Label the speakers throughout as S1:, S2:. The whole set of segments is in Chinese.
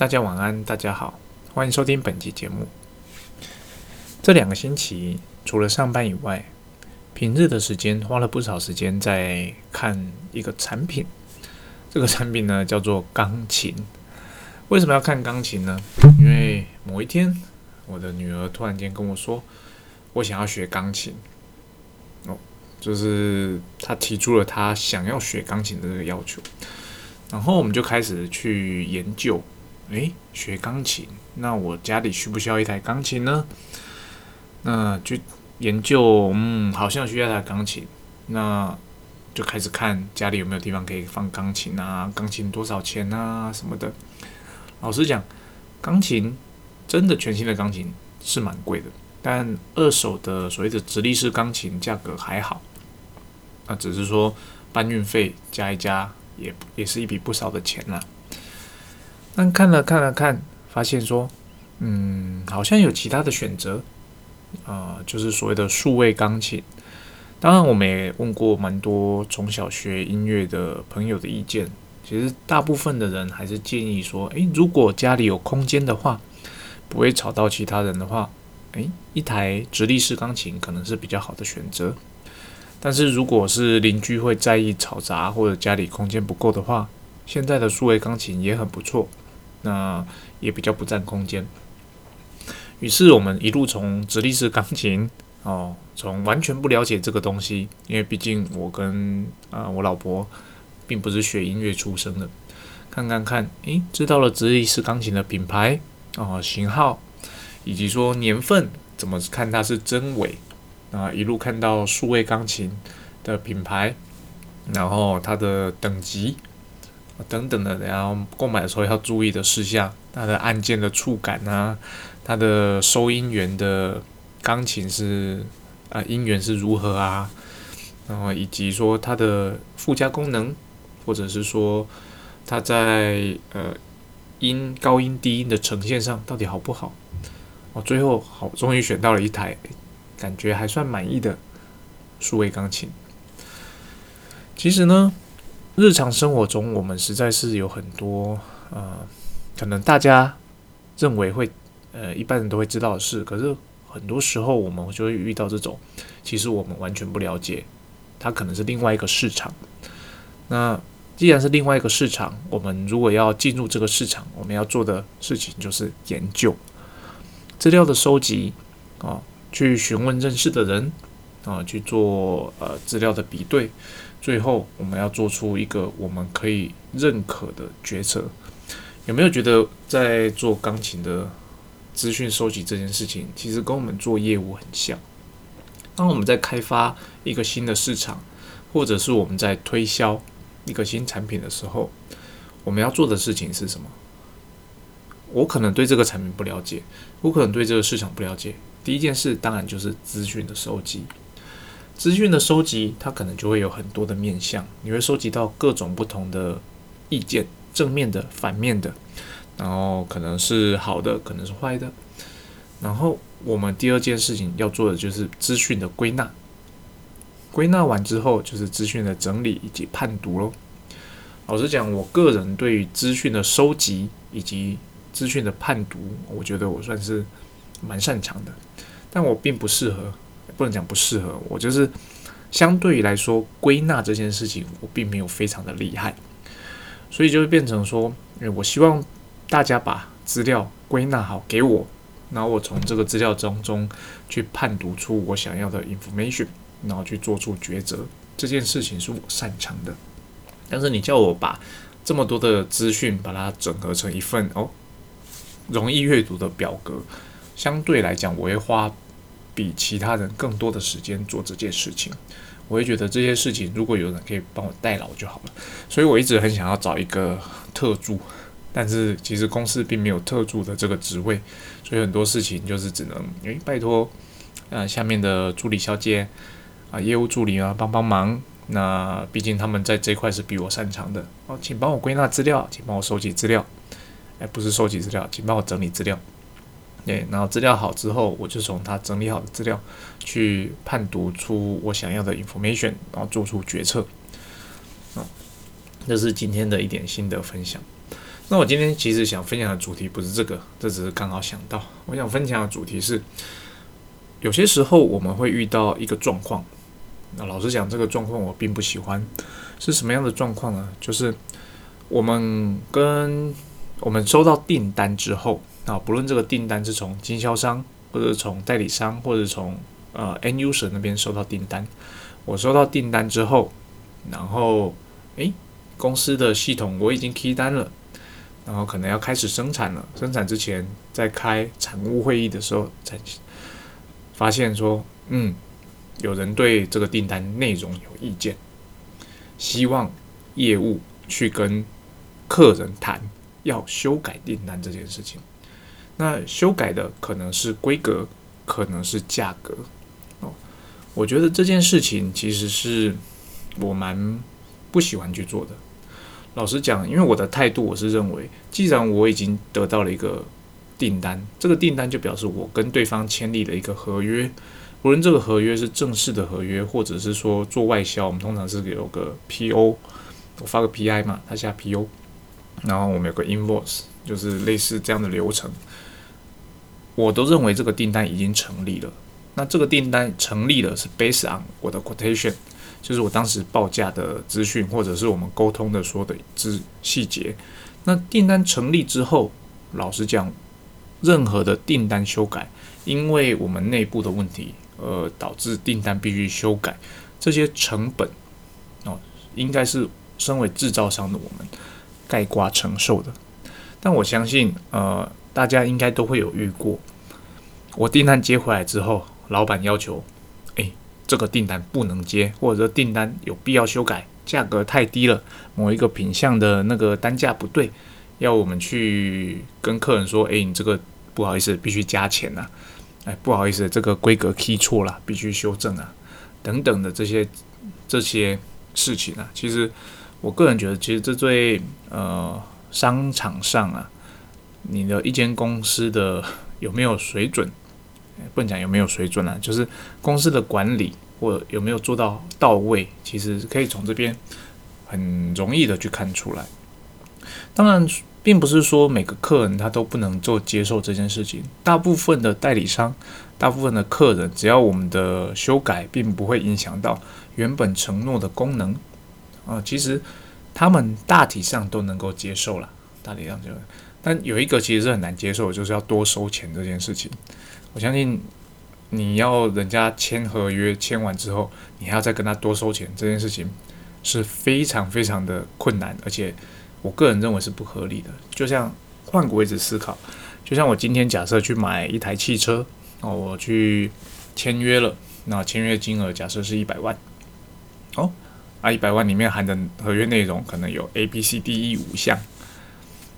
S1: 大家晚安，大家好，欢迎收听本期节目。这两个星期除了上班以外，平日的时间花了不少时间在看一个产品。这个产品呢叫做钢琴。为什么要看钢琴呢？因为某一天，我的女儿突然间跟我说，我想要学钢琴。哦，就是她提出了她想要学钢琴的这个要求。然后我们就开始去研究，诶，学钢琴，那我家里需不需要一台钢琴呢？那就研究，嗯，好像需要一台钢琴。那就开始看家里有没有地方可以放钢琴啊，钢琴多少钱啊什么的。老实讲，钢琴真的全新的钢琴是蛮贵的，但二手的所谓的直立式钢琴价格还好，那只是说搬运费加一加，也也是一笔不少的钱了。但看了看了看，发现说，嗯，好像有其他的选择，啊，就是所谓的数位钢琴。当然，我们也问过蛮多从小学音乐的朋友的意见。其实大部分的人还是建议说，诶，如果家里有空间的话，不会吵到其他人的话，诶，一台直立式钢琴可能是比较好的选择。但是如果是邻居会在意吵杂，或者家里空间不够的话，现在的数位钢琴也很不错，那也比较不占空间。于是我们一路从直立式钢琴，哦，从完全不了解这个东西，因为毕竟我跟啊我老婆。并不是学音乐出身的，看看看，诶，知道了直立式钢琴的品牌哦，型号，以及说年份，怎么看它是真伪啊？一路看到数位钢琴的品牌，然后它的等级等等的，然后购买的时候要注意的事项，它的按键的触感啊，它的收音源的钢琴是啊音源是如何啊？然后以及说它的附加功能。或者是说，它在呃音高音低音的呈现上到底好不好？我最后好终于选到了一台感觉还算满意的数位钢琴。其实呢，日常生活中我们实在是有很多呃，可能大家认为会呃一般人都会知道的事，可是很多时候我们就会遇到这种，其实我们完全不了解，它可能是另外一个市场。那既然是另外一个市场，我们如果要进入这个市场，我们要做的事情就是研究资料的收集啊，去询问认识的人啊，去做呃资料的比对，最后我们要做出一个我们可以认可的决策。有没有觉得在做钢琴的资讯收集这件事情，其实跟我们做业务很像？当我们在开发一个新的市场，或者是我们在推销。一个新产品的时候，我们要做的事情是什么？我可能对这个产品不了解，我可能对这个市场不了解。第一件事当然就是资讯的收集。资讯的收集，它可能就会有很多的面向，你会收集到各种不同的意见，正面的、反面的，然后可能是好的，可能是坏的。然后我们第二件事情要做的就是资讯的归纳。归纳完之后，就是资讯的整理以及判读喽。老实讲，我个人对于资讯的收集以及资讯的判读，我觉得我算是蛮擅长的。但我并不适合，不能讲不适合，我就是相对于来说，归纳这件事情，我并没有非常的厉害。所以就会变成说，因为我希望大家把资料归纳好给我，然后我从这个资料当中去判读出我想要的 information。然后去做出抉择，这件事情是我擅长的。但是你叫我把这么多的资讯把它整合成一份哦容易阅读的表格，相对来讲，我会花比其他人更多的时间做这件事情。我会觉得这些事情如果有人可以帮我代劳就好了。所以我一直很想要找一个特助，但是其实公司并没有特助的这个职位，所以很多事情就是只能诶拜托呃下面的助理小姐。啊，业务助理啊，帮帮忙。那毕竟他们在这块是比我擅长的哦，请帮我归纳资料，请帮我收集资料。哎，不是收集资料，请帮我整理资料。对，然后资料好之后，我就从他整理好的资料去判读出我想要的 information，然后做出决策。啊，这是今天的一点心得分享。那我今天其实想分享的主题不是这个，这只是刚好想到。我想分享的主题是，有些时候我们会遇到一个状况。那老实讲，这个状况我并不喜欢。是什么样的状况呢？就是我们跟我们收到订单之后，啊，不论这个订单是从经销商，或者从代理商，或者从呃 NUS 那边收到订单，我收到订单之后，然后诶，公司的系统我已经开单了。然后可能要开始生产了，生产之前在开产务会议的时候，才发现说，嗯，有人对这个订单内容有意见，希望业务去跟客人谈要修改订单这件事情。那修改的可能是规格，可能是价格。哦，我觉得这件事情其实是我蛮不喜欢去做的。老实讲，因为我的态度，我是认为，既然我已经得到了一个订单，这个订单就表示我跟对方签立了一个合约。无论这个合约是正式的合约，或者是说做外销，我们通常是有个 PO，我发个 PI 嘛，他下 PO，然后我们有个 invoice，就是类似这样的流程。我都认为这个订单已经成立了。那这个订单成立了，是 based on 我的 quotation。就是我当时报价的资讯，或者是我们沟通的说的资细节。那订单成立之后，老实讲，任何的订单修改，因为我们内部的问题，呃，导致订单必须修改，这些成本哦，应该是身为制造商的我们盖瓜承受的。但我相信，呃，大家应该都会有遇过，我订单接回来之后，老板要求。哎这个订单不能接，或者订单有必要修改，价格太低了，某一个品相的那个单价不对，要我们去跟客人说：“哎，你这个不好意思，必须加钱呐！”哎，不好意思，这个规格 key 错了，必须修正啊！等等的这些这些事情啊，其实我个人觉得，其实这对呃商场上啊，你的一间公司的有没有水准？不能讲有没有水准啊，就是公司的管理或有没有做到到位，其实可以从这边很容易的去看出来。当然，并不是说每个客人他都不能做接受这件事情。大部分的代理商，大部分的客人，只要我们的修改并不会影响到原本承诺的功能啊，其实他们大体上都能够接受了。大体上就，但有一个其实是很难接受，就是要多收钱这件事情。我相信你要人家签合约，签完之后，你还要再跟他多收钱，这件事情是非常非常的困难，而且我个人认为是不合理的。就像换个位置思考，就像我今天假设去买一台汽车，哦，我去签约了，那签约金额假设是一百万，哦，啊，一百万里面含的合约内容可能有 A、B、C、D、E 五项，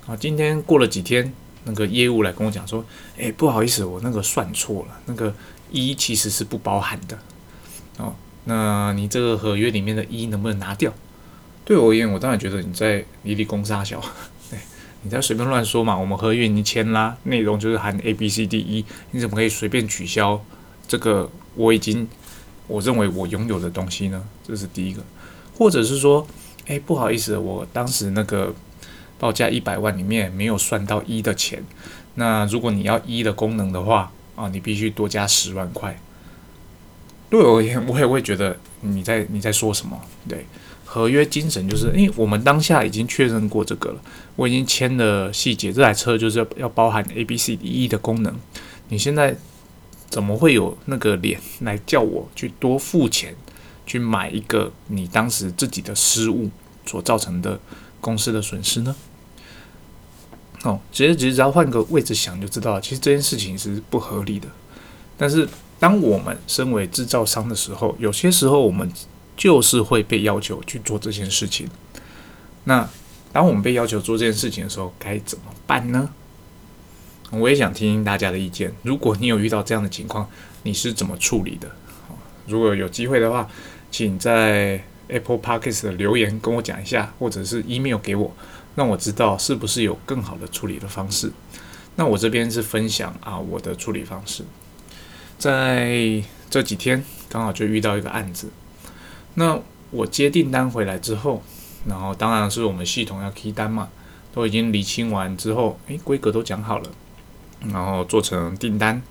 S1: 啊，今天过了几天。那个业务来跟我讲说：“哎，不好意思，我那个算错了，那个一其实是不包含的哦。那你这个合约里面的一能不能拿掉？对我而言，我当然觉得你在离离公杀小，对，你在随便乱说嘛。我们合约已经签啦，内容就是含 A、B、C、D、E，你怎么可以随便取消这个我已经我认为我拥有的东西呢？这是第一个，或者是说，哎，不好意思，我当时那个。”报价一百万里面没有算到一的钱，那如果你要一的功能的话啊，你必须多加十万块。对我而言，我也会觉得你在你在说什么？对，合约精神就是，因为我们当下已经确认过这个了，我已经签了细节，这台车就是要要包含 A、B、C、D、E 的功能。你现在怎么会有那个脸来叫我去多付钱去买一个你当时自己的失误所造成的公司的损失呢？哦，其实只要换个位置想就知道，其实这件事情是不合理的。但是当我们身为制造商的时候，有些时候我们就是会被要求去做这件事情。那当我们被要求做这件事情的时候，该怎么办呢？我也想听听大家的意见。如果你有遇到这样的情况，你是怎么处理的？如果有机会的话，请在 Apple Podcast 的留言跟我讲一下，或者是 email 给我。让我知道是不是有更好的处理的方式。那我这边是分享啊我的处理方式。在这几天刚好就遇到一个案子。那我接订单回来之后，然后当然是我们系统要 key 单嘛。都已经理清完之后，诶，规格都讲好了，然后做成订单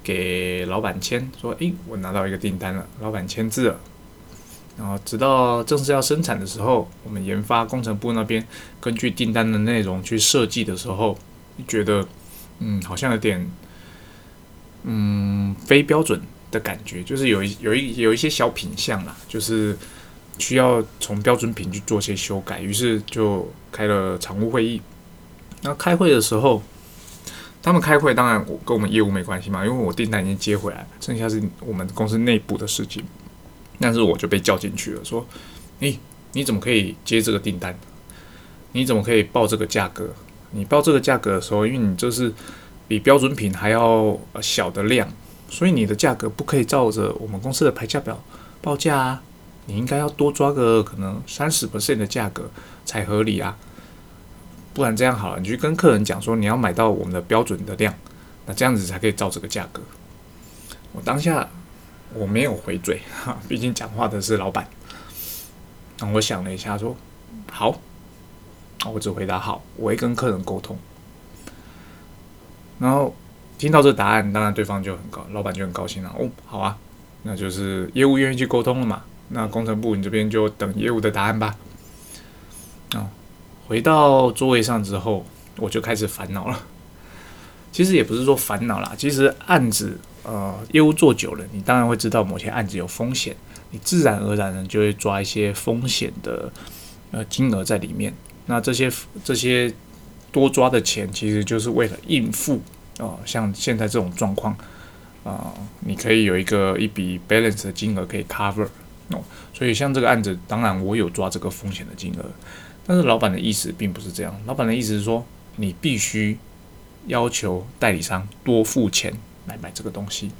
S1: 给老板签，说，诶，我拿到一个订单了，老板签字了。然后直到正式要生产的时候，我们研发工程部那边根据订单的内容去设计的时候，觉得，嗯，好像有点，嗯，非标准的感觉，就是有一有一有一些小品相啦，就是需要从标准品去做些修改，于是就开了常务会议。那开会的时候，他们开会当然我跟我们业务没关系嘛，因为我订单已经接回来，剩下是我们公司内部的事情。但是我就被叫进去了，说：“诶，你怎么可以接这个订单？你怎么可以报这个价格？你报这个价格的时候，因为你这是比标准品还要小的量，所以你的价格不可以照着我们公司的牌价表报价啊！你应该要多抓个可能三十 percent 的价格才合理啊！不然这样好了，你去跟客人讲说你要买到我们的标准的量，那这样子才可以照这个价格。我当下。”我没有回嘴，哈，毕竟讲话的是老板。那我想了一下，说好，我只回答好，我会跟客人沟通。然后听到这答案，当然对方就很高，老板就很高兴了。哦，好啊，那就是业务愿意去沟通了嘛。那工程部你这边就等业务的答案吧。啊，回到座位上之后，我就开始烦恼了。其实也不是说烦恼啦，其实案子。呃，业务做久了，你当然会知道某些案子有风险，你自然而然的就会抓一些风险的呃金额在里面。那这些这些多抓的钱，其实就是为了应付啊，像现在这种状况啊，你可以有一个一笔 balance 的金额可以 cover 哦。所以像这个案子，当然我有抓这个风险的金额，但是老板的意思并不是这样，老板的意思是说，你必须要求代理商多付钱。来买这个东西，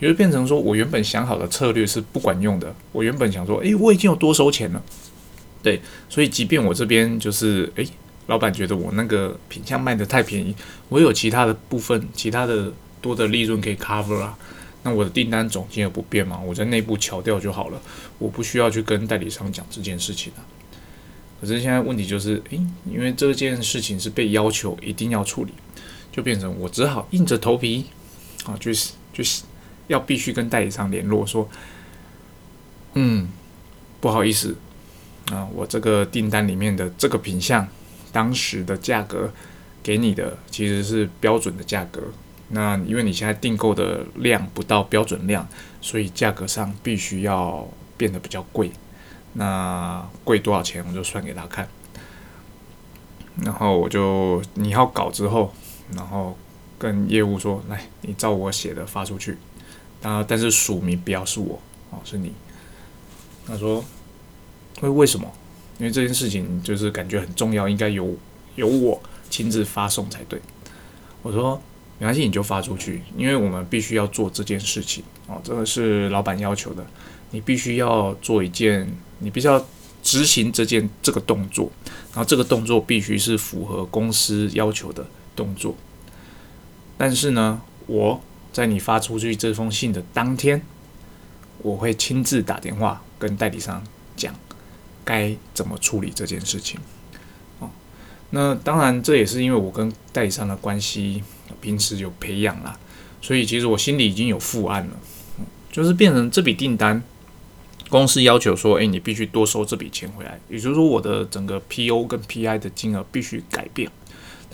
S1: 也就变成说我原本想好的策略是不管用的。我原本想说，诶，我已经有多收钱了，对，所以即便我这边就是，诶，老板觉得我那个品相卖的太便宜，我有其他的部分，其他的多的利润可以 cover 啊，那我的订单总金额不变嘛，我在内部调掉就好了，我不需要去跟代理商讲这件事情啊。可是现在问题就是，诶，因为这件事情是被要求一定要处理，就变成我只好硬着头皮。啊，就是就是要必须跟代理商联络，说，嗯，不好意思，啊，我这个订单里面的这个品相，当时的价格给你的其实是标准的价格，那因为你现在订购的量不到标准量，所以价格上必须要变得比较贵，那贵多少钱我就算给他看，然后我就你要搞之后，然后。跟业务说，来，你照我写的发出去，啊，但是署名不要是我，哦，是你。他说，为为什么？因为这件事情就是感觉很重要，应该由由我亲自发送才对。我说，没关系，你就发出去，因为我们必须要做这件事情，哦，这个是老板要求的，你必须要做一件，你必须要执行这件这个动作，然后这个动作必须是符合公司要求的动作。但是呢，我在你发出去这封信的当天，我会亲自打电话跟代理商讲该怎么处理这件事情。哦，那当然这也是因为我跟代理商的关系平时有培养啦，所以其实我心里已经有负案了，就是变成这笔订单，公司要求说，诶，你必须多收这笔钱回来，也就是说我的整个 PO 跟 PI 的金额必须改变。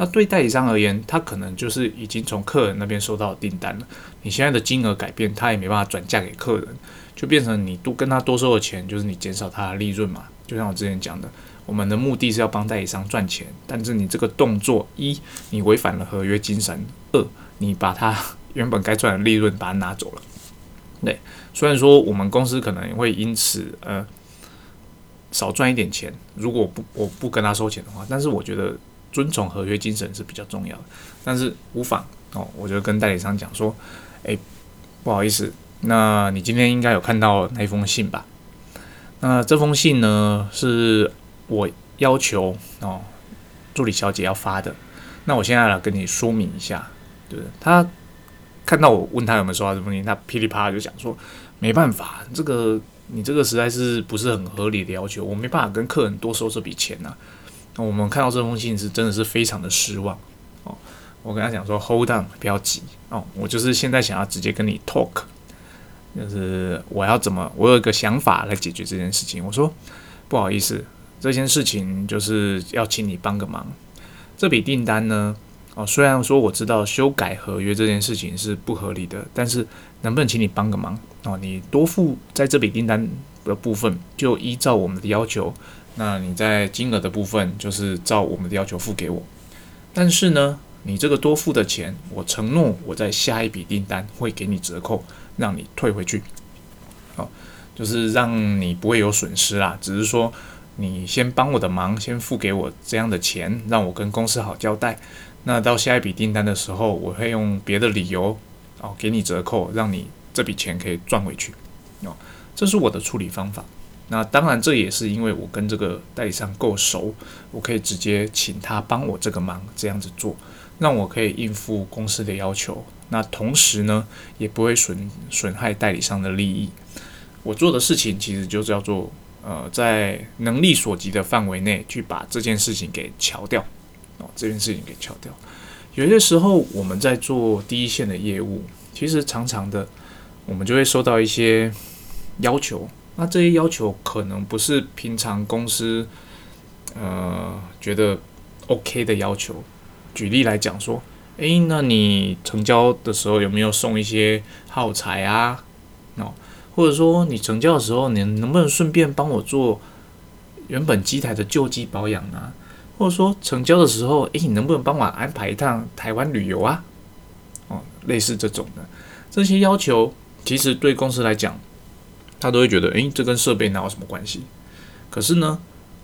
S1: 那对代理商而言，他可能就是已经从客人那边收到订单了。你现在的金额改变，他也没办法转嫁给客人，就变成你多跟他多收的钱，就是你减少他的利润嘛。就像我之前讲的，我们的目的是要帮代理商赚钱，但是你这个动作，一你违反了合约精神，二你把他 原本该赚的利润把它拿走了。对，虽然说我们公司可能会因此呃少赚一点钱，如果不我不跟他收钱的话，但是我觉得。遵从合约精神是比较重要的，但是无妨哦，我就跟代理商讲说，诶，不好意思，那你今天应该有看到那封信吧？那这封信呢，是我要求哦，助理小姐要发的。那我现在来跟你说明一下，对不对？他看到我问他有没有收到这封信，他噼里啪啦就讲说，没办法，这个你这个实在是不是很合理的要求，我没办法跟客人多收这笔钱呐。我们看到这封信是真的是非常的失望哦。我跟他讲说，Hold on，不要急哦，我就是现在想要直接跟你 talk，就是我要怎么，我有一个想法来解决这件事情。我说不好意思，这件事情就是要请你帮个忙。这笔订单呢，哦，虽然说我知道修改合约这件事情是不合理的，但是能不能请你帮个忙哦？你多付在这笔订单的部分，就依照我们的要求。那你在金额的部分，就是照我们的要求付给我。但是呢，你这个多付的钱，我承诺我在下一笔订单会给你折扣，让你退回去。好，就是让你不会有损失啦。只是说你先帮我的忙，先付给我这样的钱，让我跟公司好交代。那到下一笔订单的时候，我会用别的理由哦给你折扣，让你这笔钱可以赚回去。哦，这是我的处理方法。那当然，这也是因为我跟这个代理商够熟，我可以直接请他帮我这个忙，这样子做，让我可以应付公司的要求。那同时呢，也不会损损害代理商的利益。我做的事情其实就叫做，呃，在能力所及的范围内去把这件事情给敲掉，哦，这件事情给敲掉。有些时候我们在做第一线的业务，其实常常的，我们就会收到一些要求。那这些要求可能不是平常公司，呃，觉得 OK 的要求。举例来讲说，诶，那你成交的时候有没有送一些耗材啊？哦，或者说你成交的时候，你能不能顺便帮我做原本机台的旧机保养啊？或者说成交的时候，诶，你能不能帮我安排一趟台湾旅游啊？哦，类似这种的这些要求，其实对公司来讲。他都会觉得，诶，这跟设备哪有什么关系？可是呢，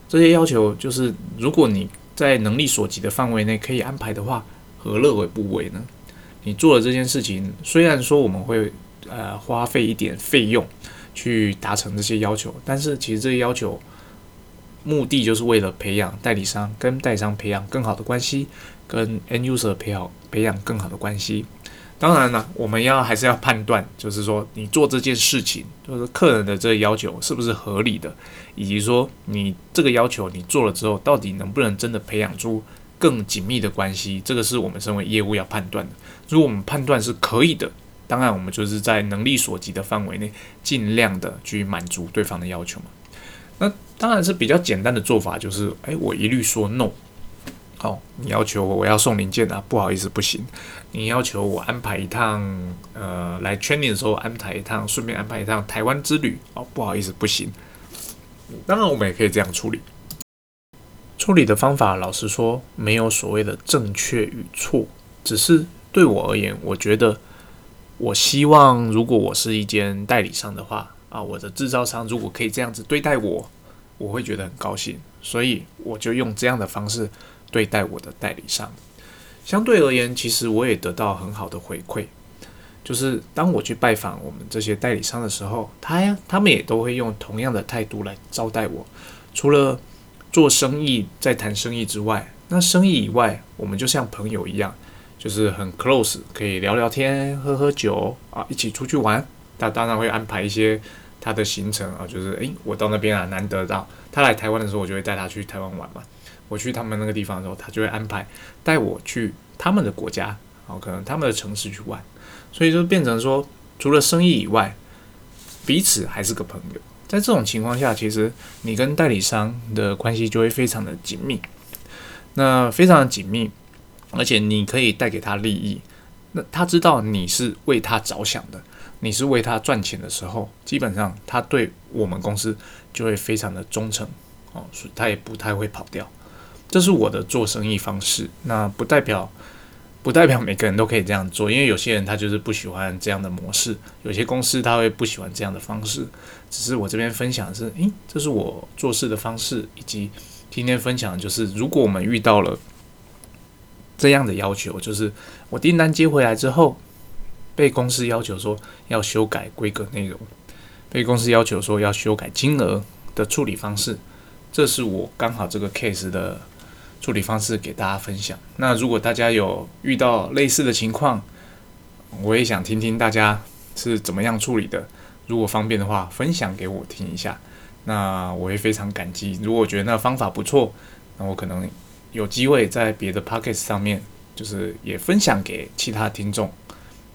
S1: 这些要求就是，如果你在能力所及的范围内可以安排的话，何乐而不为呢？你做了这件事情，虽然说我们会呃花费一点费用去达成这些要求，但是其实这些要求目的就是为了培养代理商跟代理商培养更好的关系，跟 end user 培养培养更好的关系。当然了，我们要还是要判断，就是说你做这件事情，就是客人的这个要求是不是合理的，以及说你这个要求你做了之后，到底能不能真的培养出更紧密的关系，这个是我们身为业务要判断的。如果我们判断是可以的，当然我们就是在能力所及的范围内，尽量的去满足对方的要求嘛。那当然是比较简单的做法，就是哎，我一律说 no。哦，你要求我我要送零件啊？不好意思，不行。你要求我安排一趟，呃，来 training 的时候安排一趟，顺便安排一趟台湾之旅。哦，不好意思，不行。当然，我们也可以这样处理。处理的方法，老实说，没有所谓的正确与错，只是对我而言，我觉得，我希望如果我是一间代理商的话，啊，我的制造商如果可以这样子对待我，我会觉得很高兴。所以，我就用这样的方式。对待我的代理商，相对而言，其实我也得到很好的回馈。就是当我去拜访我们这些代理商的时候，他呀他们也都会用同样的态度来招待我。除了做生意在谈生意之外，那生意以外，我们就像朋友一样，就是很 close，可以聊聊天、喝喝酒啊，一起出去玩。他当然会安排一些他的行程啊，就是诶，我到那边啊，难得到他来台湾的时候，我就会带他去台湾玩嘛。我去他们那个地方的时候，他就会安排带我去他们的国家，好，可能他们的城市去玩，所以就变成说，除了生意以外，彼此还是个朋友。在这种情况下，其实你跟代理商的关系就会非常的紧密，那非常的紧密，而且你可以带给他利益，那他知道你是为他着想的，你是为他赚钱的时候，基本上他对我们公司就会非常的忠诚，哦，所以他也不太会跑掉。这是我的做生意方式，那不代表不代表每个人都可以这样做，因为有些人他就是不喜欢这样的模式，有些公司他会不喜欢这样的方式。只是我这边分享的是，诶，这是我做事的方式，以及今天分享的就是，如果我们遇到了这样的要求，就是我订单接回来之后，被公司要求说要修改规格内容，被公司要求说要修改金额的处理方式，这是我刚好这个 case 的。处理方式给大家分享。那如果大家有遇到类似的情况，我也想听听大家是怎么样处理的。如果方便的话，分享给我听一下，那我会非常感激。如果觉得那方法不错，那我可能有机会在别的 p o c k e t 上面，就是也分享给其他听众。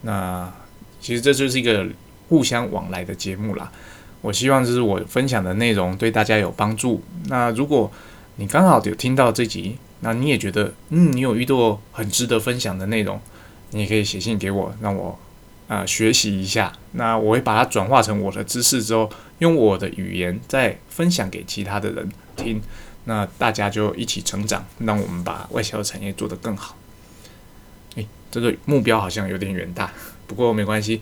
S1: 那其实这就是一个互相往来的节目啦。我希望就是我分享的内容对大家有帮助。那如果你刚好有听到这集，那你也觉得嗯，你有遇到很值得分享的内容，你也可以写信给我，让我啊学习一下。那我会把它转化成我的知识之后，用我的语言再分享给其他的人听。那大家就一起成长，让我们把外销产业做得更好。诶，这个目标好像有点远大，不过没关系。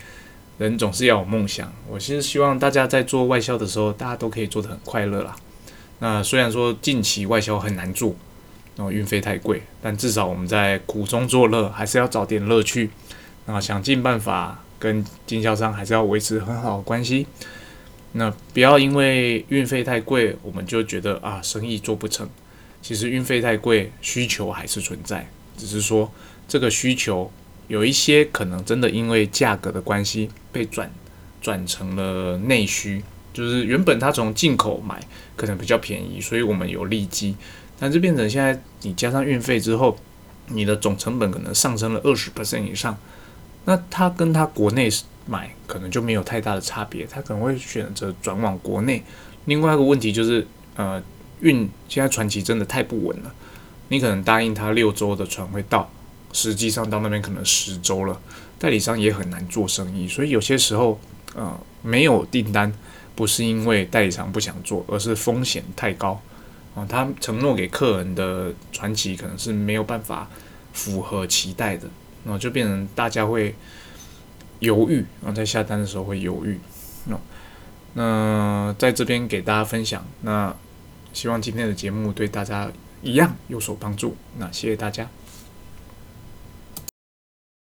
S1: 人总是要有梦想，我是希望大家在做外销的时候，大家都可以做得很快乐啦。那虽然说近期外销很难做，然后运费太贵，但至少我们在苦中作乐，还是要找点乐趣。那想尽办法跟经销商还是要维持很好的关系。那不要因为运费太贵，我们就觉得啊生意做不成。其实运费太贵，需求还是存在，只是说这个需求。有一些可能真的因为价格的关系被转转成了内需，就是原本它从进口买可能比较便宜，所以我们有利基，但是变成现在你加上运费之后，你的总成本可能上升了二十 percent 以上，那它跟它国内买可能就没有太大的差别，它可能会选择转往国内。另外一个问题就是，呃，运现在船期真的太不稳了，你可能答应他六周的船会到。实际上到那边可能十周了，代理商也很难做生意，所以有些时候，呃，没有订单不是因为代理商不想做，而是风险太高啊。他承诺给客人的传奇可能是没有办法符合期待的，然后就变成大家会犹豫，然后在下单的时候会犹豫。那那在这边给大家分享，那希望今天的节目对大家一样有所帮助。那谢谢大家。